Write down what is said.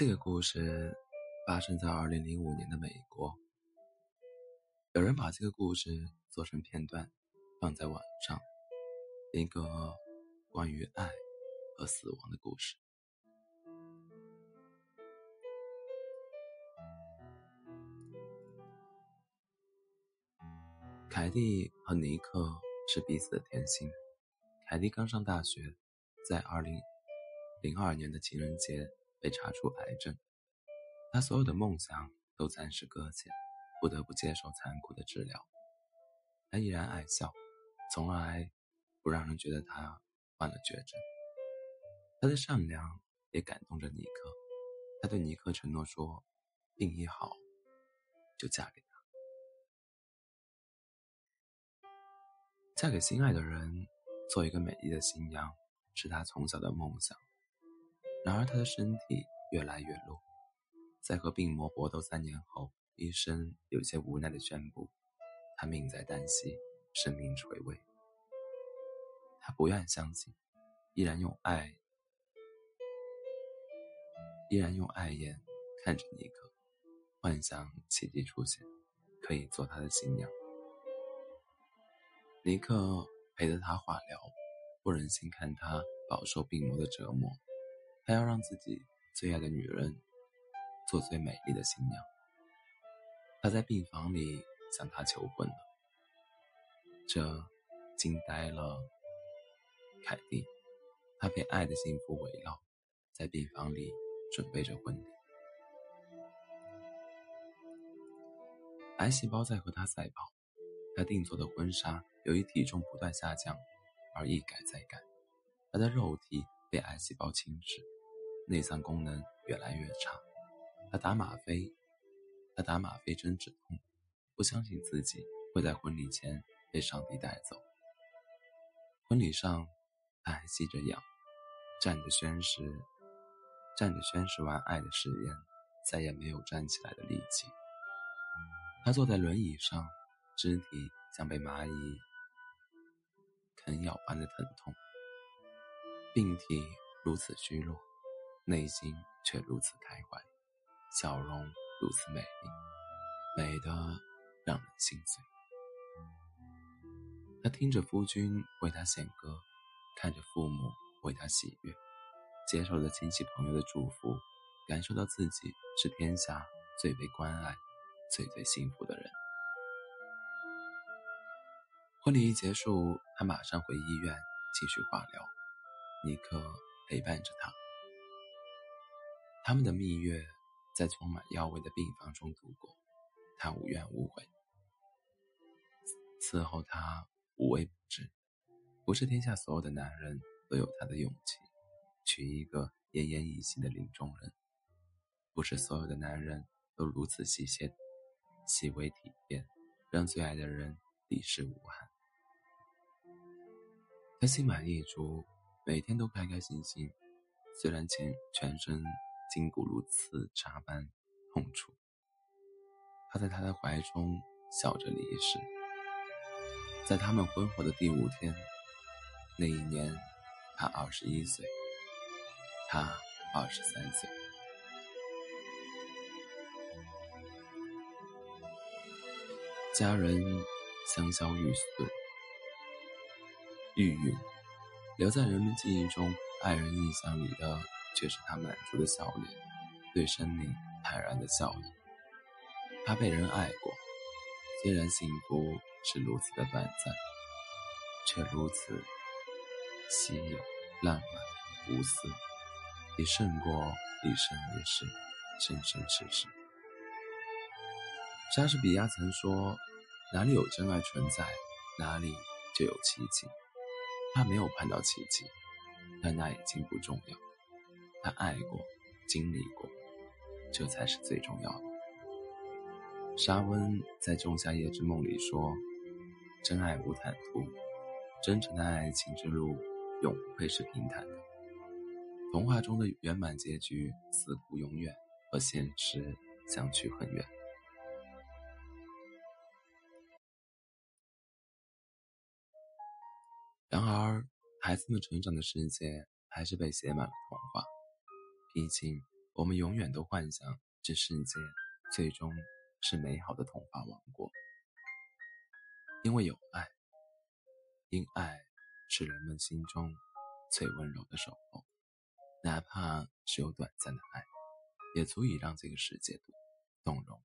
这个故事发生在二零零五年的美国。有人把这个故事做成片段，放在网上，一个关于爱和死亡的故事。凯蒂和尼克是彼此的甜心。凯蒂刚上大学，在二零零二年的情人节。被查出癌症，他所有的梦想都暂时搁浅，不得不接受残酷的治疗。他依然爱笑，从来不让人觉得他患了绝症。他的善良也感动着尼克，他对尼克承诺说：“病一好，就嫁给他。”嫁给心爱的人，做一个美丽的新娘，是他从小的梦想。然而，他的身体越来越弱，在和病魔搏斗三年后，医生有些无奈地宣布，他命在旦夕，生命垂危。他不愿相信，依然用爱，依然用爱眼看着尼克，幻想奇迹出现，可以做他的新娘。尼克陪着他化疗，不忍心看他饱受病魔的折磨。他要让自己最爱的女人做最美丽的新娘。他在病房里向她求婚了，这惊呆了凯蒂。他被爱的幸福围绕，在病房里准备着婚礼。癌细胞在和他赛跑，他定做的婚纱由于体重不断下降而一改再改，他的肉体被癌细胞侵蚀。内脏功能越来越差，他打吗啡，他打吗啡针止痛，不相信自己会在婚礼前被上帝带走。婚礼上，他还吸着氧，站着宣誓，站着宣誓完爱的誓言，再也没有站起来的力气。他坐在轮椅上，肢体像被蚂蚁啃咬般的疼痛，病体如此虚弱。内心却如此开怀，笑容如此美丽，美得让人心碎。他听着夫君为他献歌，看着父母为他喜悦，接受着亲戚朋友的祝福，感受到自己是天下最被关爱、最最幸福的人。婚礼一结束，他马上回医院继续化疗，尼克陪伴着他。他们的蜜月在充满药味的病房中度过，他无怨无悔。伺候他无微不至，不是天下所有的男人都有他的勇气，娶一个奄奄一息的临终人；不是所有的男人都如此细心、细微体贴，让最爱的人离世无憾。他心满意足，每天都开开心心，虽然全全身。筋骨如刺扎般痛楚，他在他的怀中笑着离世。在他们婚后的第五天，那一年他二十一岁，他二十三岁。家人香消玉损，玉殒，留在人们记忆中、爱人印象里的。却是他满足的笑脸，对生命坦然的笑意。他被人爱过，虽然幸福是如此的短暂，却如此稀有、浪漫、无私，也胜过一生一世、生生世世。莎士比亚曾说：“哪里有真爱存在，哪里就有奇迹。”他没有盼到奇迹，但那已经不重要。他爱过，经历过，这才是最重要的。沙温在《仲夏夜之梦》里说：“真爱无坦途，真诚的爱情之路永不会是平坦的。童话中的圆满结局似乎永远和现实相去很远。”然而，孩子们成长的世界还是被写满了童话。毕竟，我们永远都幻想这世界最终是美好的童话王国，因为有爱，因爱是人们心中最温柔的守候，哪怕只有短暂的爱，也足以让这个世界动容。